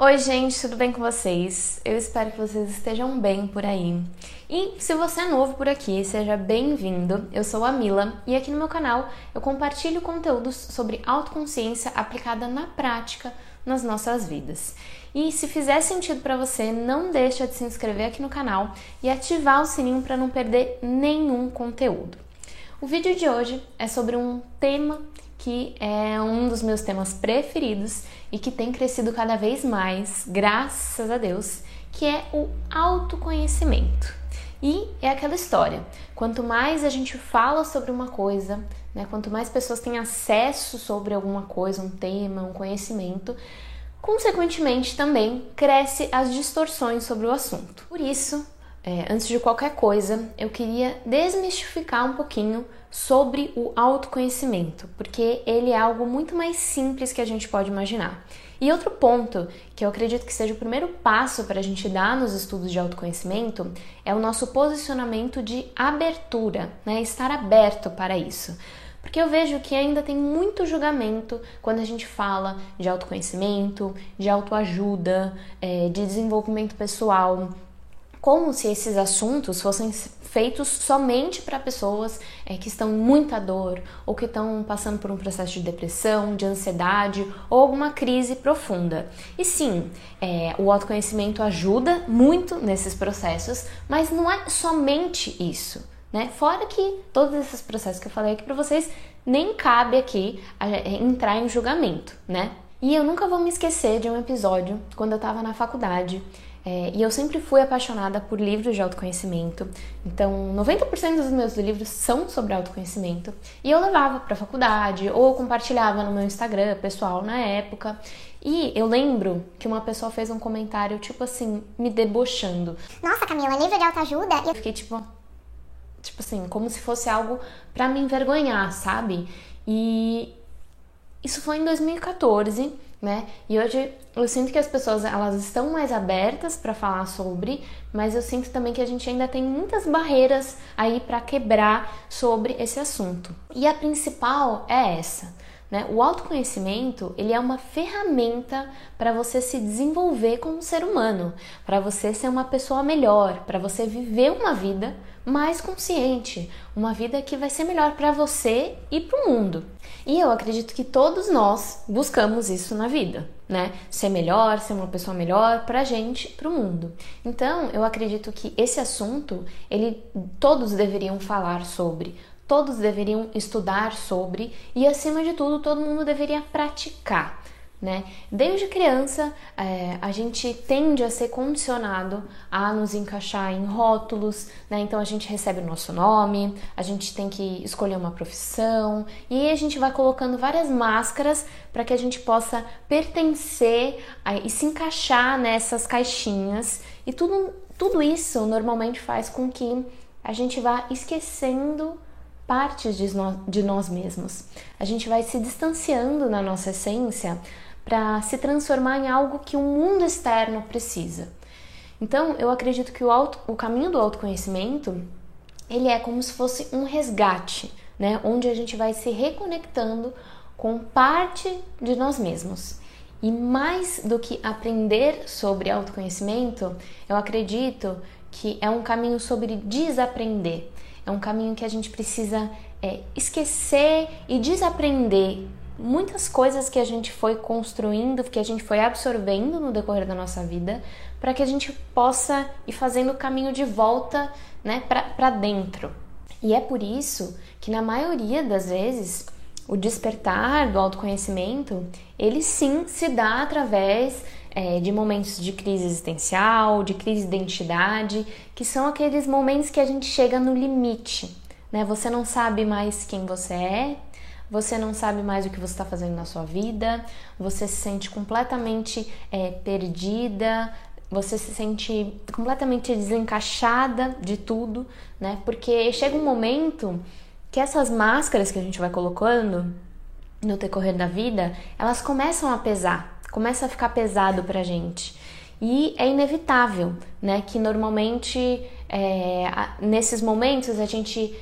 Oi, gente, tudo bem com vocês? Eu espero que vocês estejam bem por aí. E se você é novo por aqui, seja bem-vindo. Eu sou a Mila e aqui no meu canal eu compartilho conteúdos sobre autoconsciência aplicada na prática nas nossas vidas. E se fizer sentido para você, não deixa de se inscrever aqui no canal e ativar o sininho para não perder nenhum conteúdo. O vídeo de hoje é sobre um tema que é um dos meus temas preferidos e que tem crescido cada vez mais, graças a Deus, que é o autoconhecimento. E é aquela história: quanto mais a gente fala sobre uma coisa, né, quanto mais pessoas têm acesso sobre alguma coisa, um tema, um conhecimento, consequentemente também cresce as distorções sobre o assunto. Por isso, é, antes de qualquer coisa, eu queria desmistificar um pouquinho sobre o autoconhecimento, porque ele é algo muito mais simples que a gente pode imaginar. E outro ponto que eu acredito que seja o primeiro passo para a gente dar nos estudos de autoconhecimento é o nosso posicionamento de abertura, né? Estar aberto para isso. Porque eu vejo que ainda tem muito julgamento quando a gente fala de autoconhecimento, de autoajuda, é, de desenvolvimento pessoal, como se esses assuntos fossem feitos somente para pessoas é, que estão em muita dor ou que estão passando por um processo de depressão, de ansiedade ou alguma crise profunda. E sim, é, o autoconhecimento ajuda muito nesses processos, mas não é somente isso. Né? Fora que todos esses processos que eu falei aqui para vocês, nem cabe aqui é, entrar em julgamento, né? E eu nunca vou me esquecer de um episódio quando eu estava na faculdade é, e eu sempre fui apaixonada por livros de autoconhecimento. Então, 90% dos meus livros são sobre autoconhecimento. E eu levava para a faculdade ou compartilhava no meu Instagram pessoal na época. E eu lembro que uma pessoa fez um comentário, tipo assim, me debochando. Nossa, Camila, livro de autoajuda? E eu fiquei tipo. Tipo assim, como se fosse algo para me envergonhar, sabe? E isso foi em 2014 né? E hoje eu sinto que as pessoas elas estão mais abertas para falar sobre, mas eu sinto também que a gente ainda tem muitas barreiras aí para quebrar sobre esse assunto. E a principal é essa, né? O autoconhecimento ele é uma ferramenta para você se desenvolver como ser humano, para você ser uma pessoa melhor, para você viver uma vida mais consciente, uma vida que vai ser melhor para você e para o mundo. E eu acredito que todos nós buscamos isso na vida, né? Ser melhor, ser uma pessoa melhor para a gente, para o mundo. Então, eu acredito que esse assunto, ele todos deveriam falar sobre, todos deveriam estudar sobre e, acima de tudo, todo mundo deveria praticar. Né? Desde criança, é, a gente tende a ser condicionado a nos encaixar em rótulos, né? então a gente recebe o nosso nome, a gente tem que escolher uma profissão e a gente vai colocando várias máscaras para que a gente possa pertencer a, e se encaixar nessas caixinhas e tudo, tudo isso normalmente faz com que a gente vá esquecendo partes de nós, de nós mesmos. A gente vai se distanciando na nossa essência para se transformar em algo que o mundo externo precisa. Então, eu acredito que o, auto, o caminho do autoconhecimento ele é como se fosse um resgate, né? Onde a gente vai se reconectando com parte de nós mesmos. E mais do que aprender sobre autoconhecimento, eu acredito que é um caminho sobre desaprender. É um caminho que a gente precisa é, esquecer e desaprender muitas coisas que a gente foi construindo, que a gente foi absorvendo no decorrer da nossa vida, para que a gente possa ir fazendo o caminho de volta né, para dentro. E é por isso que, na maioria das vezes, o despertar do autoconhecimento, ele sim se dá através é, de momentos de crise existencial, de crise de identidade, que são aqueles momentos que a gente chega no limite. Né? Você não sabe mais quem você é, você não sabe mais o que você está fazendo na sua vida, você se sente completamente é, perdida, você se sente completamente desencaixada de tudo, né? Porque chega um momento que essas máscaras que a gente vai colocando no decorrer da vida, elas começam a pesar, começa a ficar pesado pra gente. E é inevitável, né? Que normalmente é, nesses momentos a gente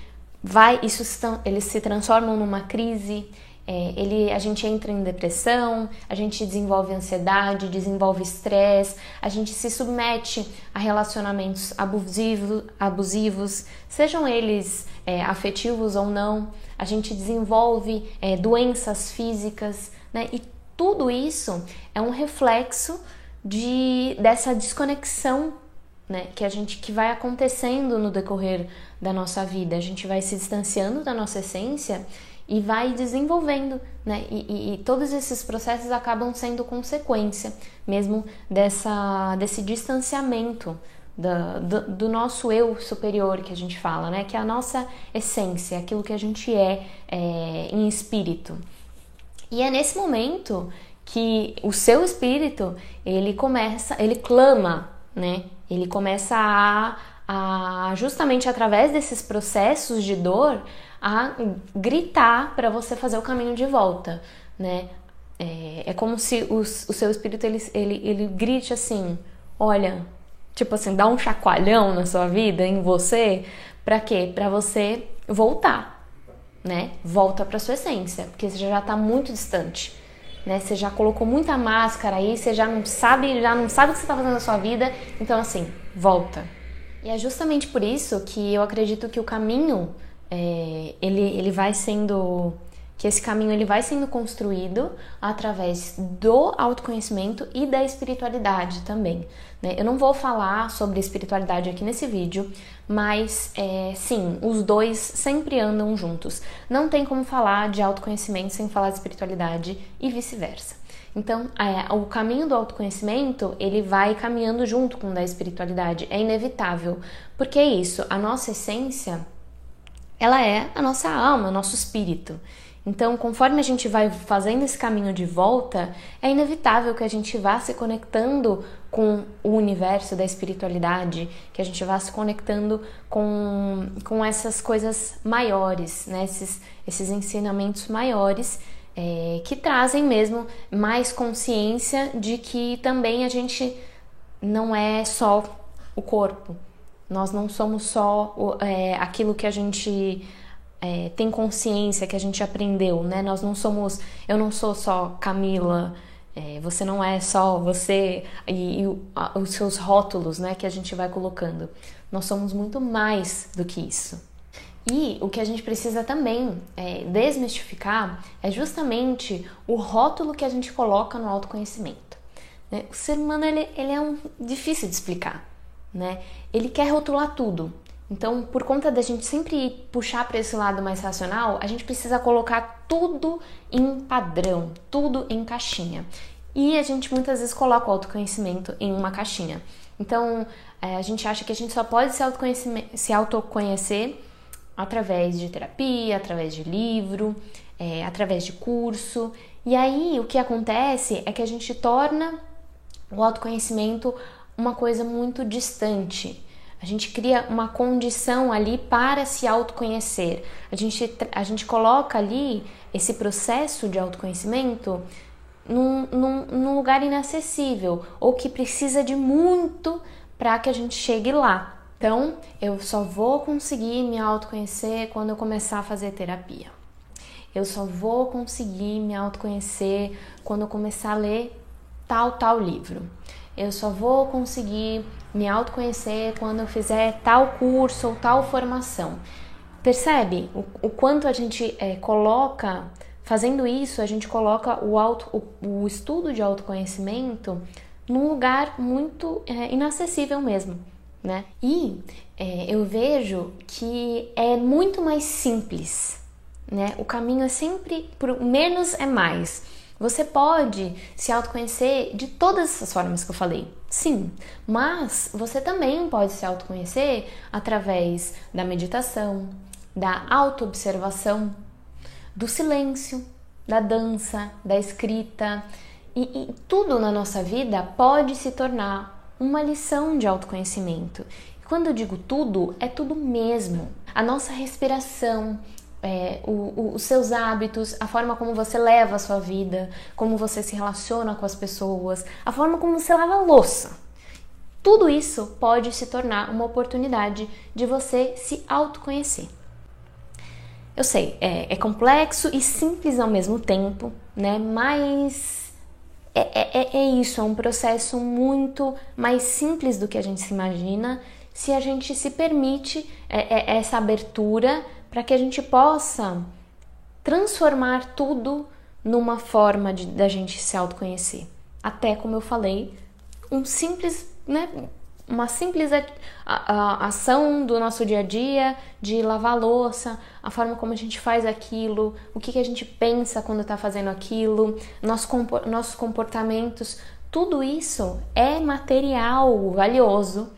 vai, isso eles se transformam numa crise é, ele, a gente entra em depressão, a gente desenvolve ansiedade, desenvolve estresse, a gente se submete a relacionamentos abusivo, abusivos, sejam eles é, afetivos ou não, a gente desenvolve é, doenças físicas, né? E tudo isso é um reflexo de, dessa desconexão né, que a gente que vai acontecendo no decorrer da nossa vida. A gente vai se distanciando da nossa essência e vai desenvolvendo, né? E, e, e, todos esses processos acabam sendo consequência mesmo dessa, desse distanciamento do, do, do, nosso eu superior que a gente fala, né? Que é a nossa essência, aquilo que a gente é, é em espírito. E é nesse momento que o seu espírito ele começa, ele clama, né? Ele começa a, a justamente através desses processos de dor a gritar para você fazer o caminho de volta, né? É, é como se o, o seu espírito ele, ele, ele grite assim: olha, tipo assim, dá um chacoalhão na sua vida, em você, para quê? Para você voltar, né? Volta para sua essência, porque você já está muito distante, né? Você já colocou muita máscara aí, você já não sabe, já não sabe o que você está fazendo na sua vida, então assim, volta. E é justamente por isso que eu acredito que o caminho é, ele, ele vai sendo que esse caminho ele vai sendo construído através do autoconhecimento e da espiritualidade também. Né? Eu não vou falar sobre espiritualidade aqui nesse vídeo, mas é, sim, os dois sempre andam juntos. Não tem como falar de autoconhecimento sem falar de espiritualidade e vice-versa. Então, é, o caminho do autoconhecimento ele vai caminhando junto com o da espiritualidade, é inevitável, porque é isso, a nossa essência ela é a nossa alma, nosso espírito. Então, conforme a gente vai fazendo esse caminho de volta, é inevitável que a gente vá se conectando com o universo da espiritualidade, que a gente vá se conectando com, com essas coisas maiores, né? esses, esses ensinamentos maiores é, que trazem mesmo mais consciência de que também a gente não é só o corpo, nós não somos só é, aquilo que a gente é, tem consciência, que a gente aprendeu, né? Nós não somos. Eu não sou só Camila. É, você não é só você e, e a, os seus rótulos, né? Que a gente vai colocando. Nós somos muito mais do que isso. E o que a gente precisa também é, desmistificar é justamente o rótulo que a gente coloca no autoconhecimento. Né? O ser humano ele, ele é um, difícil de explicar né? Ele quer rotular tudo. Então, por conta da gente sempre puxar para esse lado mais racional, a gente precisa colocar tudo em padrão, tudo em caixinha. E a gente muitas vezes coloca o autoconhecimento em uma caixinha. Então, é, a gente acha que a gente só pode se, se autoconhecer através de terapia, através de livro, é, através de curso. E aí, o que acontece é que a gente torna o autoconhecimento uma coisa muito distante. A gente cria uma condição ali para se autoconhecer. A gente, a gente coloca ali esse processo de autoconhecimento num, num, num lugar inacessível ou que precisa de muito para que a gente chegue lá. Então, eu só vou conseguir me autoconhecer quando eu começar a fazer terapia. Eu só vou conseguir me autoconhecer quando eu começar a ler tal, tal livro eu só vou conseguir me autoconhecer quando eu fizer tal curso ou tal formação. Percebe o, o quanto a gente é, coloca, fazendo isso, a gente coloca o, auto, o, o estudo de autoconhecimento num lugar muito é, inacessível mesmo, né? E é, eu vejo que é muito mais simples, né? O caminho é sempre por menos é mais. Você pode se autoconhecer de todas essas formas que eu falei, sim, mas você também pode se autoconhecer através da meditação, da autoobservação, do silêncio, da dança, da escrita e, e tudo na nossa vida pode se tornar uma lição de autoconhecimento. Quando eu digo tudo, é tudo mesmo. A nossa respiração, é, o, o, os seus hábitos, a forma como você leva a sua vida, como você se relaciona com as pessoas, a forma como você lava a louça. Tudo isso pode se tornar uma oportunidade de você se autoconhecer. Eu sei, é, é complexo e simples ao mesmo tempo, né? Mas é, é, é, é isso, é um processo muito mais simples do que a gente se imagina se a gente se permite é, é, essa abertura para que a gente possa transformar tudo numa forma de da gente se autoconhecer. Até como eu falei, um simples, né, uma simples a, a, ação do nosso dia a dia de lavar a louça, a forma como a gente faz aquilo, o que, que a gente pensa quando está fazendo aquilo, nosso, nossos comportamentos, tudo isso é material valioso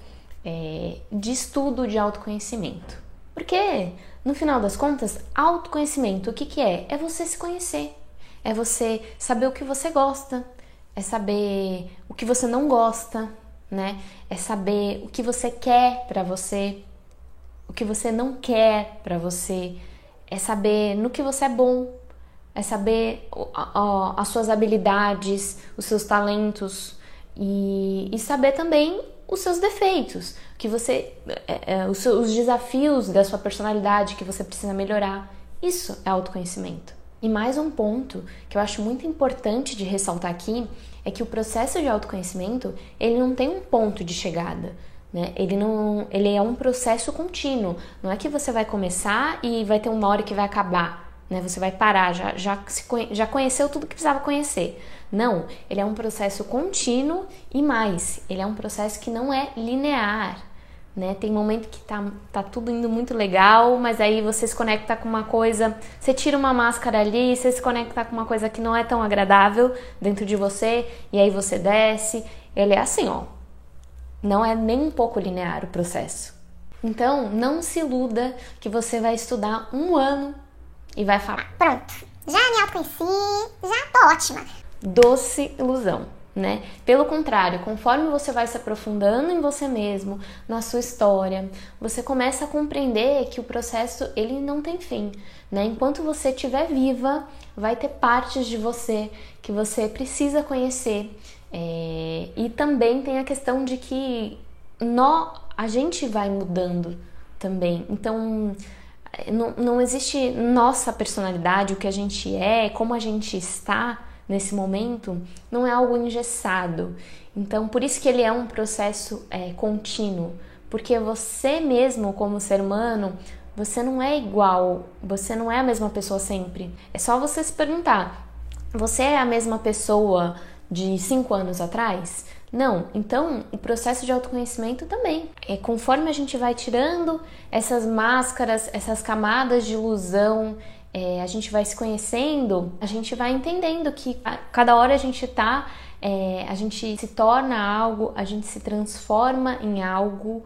é, de estudo de autoconhecimento. Porque, no final das contas, autoconhecimento, o que, que é? É você se conhecer, é você saber o que você gosta, é saber o que você não gosta, né? É saber o que você quer para você, o que você não quer para você, é saber no que você é bom, é saber as suas habilidades, os seus talentos. E, e saber também os seus defeitos, que você, é, é, os, os desafios da sua personalidade que você precisa melhorar. Isso é autoconhecimento. E mais um ponto que eu acho muito importante de ressaltar aqui é que o processo de autoconhecimento ele não tem um ponto de chegada. Né? Ele, não, ele é um processo contínuo. Não é que você vai começar e vai ter uma hora que vai acabar. Né? Você vai parar, já, já, se, já conheceu tudo que precisava conhecer. Não, ele é um processo contínuo e mais, ele é um processo que não é linear. Né? Tem momento que tá, tá tudo indo muito legal, mas aí você se conecta com uma coisa, você tira uma máscara ali, você se conecta com uma coisa que não é tão agradável dentro de você, e aí você desce. Ele é assim, ó. Não é nem um pouco linear o processo. Então, não se iluda que você vai estudar um ano e vai falar: Pronto, já me autoconheci, já tô ótima doce ilusão. Né? Pelo contrário, conforme você vai se aprofundando em você mesmo, na sua história, você começa a compreender que o processo ele não tem fim, né? Enquanto você estiver viva, vai ter partes de você que você precisa conhecer. É... E também tem a questão de que nó, a gente vai mudando também. Então não, não existe nossa personalidade, o que a gente é, como a gente está nesse momento não é algo engessado. Então, por isso que ele é um processo é, contínuo, porque você mesmo, como ser humano, você não é igual, você não é a mesma pessoa sempre. É só você se perguntar: você é a mesma pessoa de cinco anos atrás? Não, então o processo de autoconhecimento também. É conforme a gente vai tirando essas máscaras, essas camadas de ilusão, é, a gente vai se conhecendo, a gente vai entendendo que a, cada hora a gente tá, é, a gente se torna algo, a gente se transforma em algo,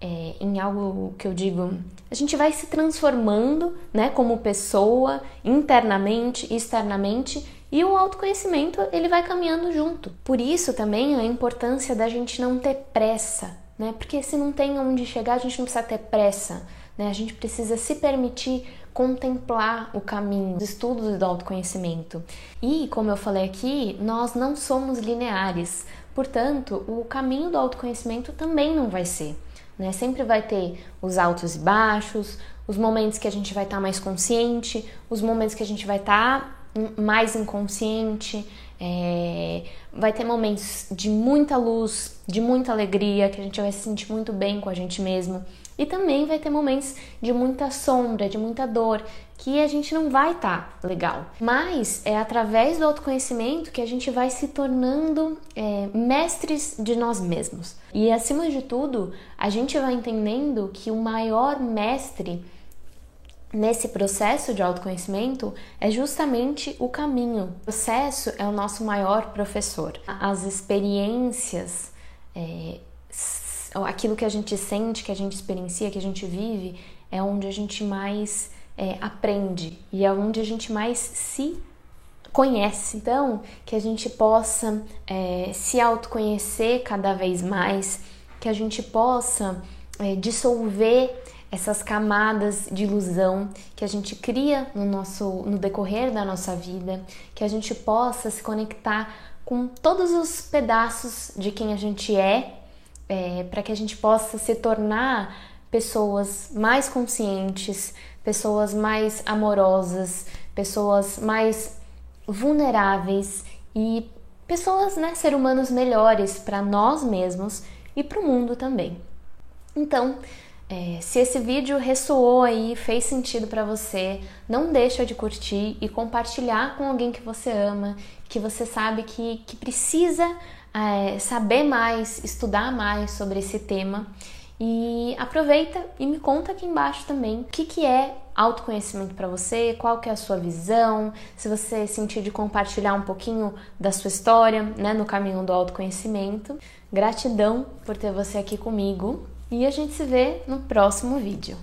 é, em algo que eu digo, a gente vai se transformando, né, como pessoa, internamente, externamente, e o autoconhecimento ele vai caminhando junto. Por isso também a importância da gente não ter pressa, né? Porque se não tem onde chegar, a gente não precisa ter pressa, né? A gente precisa se permitir contemplar o caminho dos estudos do autoconhecimento. E, como eu falei aqui, nós não somos lineares, portanto, o caminho do autoconhecimento também não vai ser. Né? Sempre vai ter os altos e baixos, os momentos que a gente vai estar tá mais consciente, os momentos que a gente vai estar tá mais inconsciente. É... vai ter momentos de muita luz, de muita alegria, que a gente vai se sentir muito bem com a gente mesmo. E também vai ter momentos de muita sombra, de muita dor, que a gente não vai estar tá legal. Mas é através do autoconhecimento que a gente vai se tornando é, mestres de nós mesmos. E acima de tudo, a gente vai entendendo que o maior mestre nesse processo de autoconhecimento é justamente o caminho. O processo é o nosso maior professor. As experiências. É, aquilo que a gente sente, que a gente experiencia, que a gente vive, é onde a gente mais é, aprende e é onde a gente mais se conhece. Então, que a gente possa é, se autoconhecer cada vez mais, que a gente possa é, dissolver essas camadas de ilusão que a gente cria no nosso no decorrer da nossa vida, que a gente possa se conectar com todos os pedaços de quem a gente é é, para que a gente possa se tornar pessoas mais conscientes, pessoas mais amorosas, pessoas mais vulneráveis e pessoas, né, ser humanos melhores para nós mesmos e para o mundo também. Então, é, se esse vídeo ressoou aí, fez sentido para você, não deixa de curtir e compartilhar com alguém que você ama, que você sabe que, que precisa é, saber mais, estudar mais sobre esse tema. E aproveita e me conta aqui embaixo também o que, que é autoconhecimento para você, qual que é a sua visão, se você sentir de compartilhar um pouquinho da sua história, né, no caminho do autoconhecimento. Gratidão por ter você aqui comigo e a gente se vê no próximo vídeo.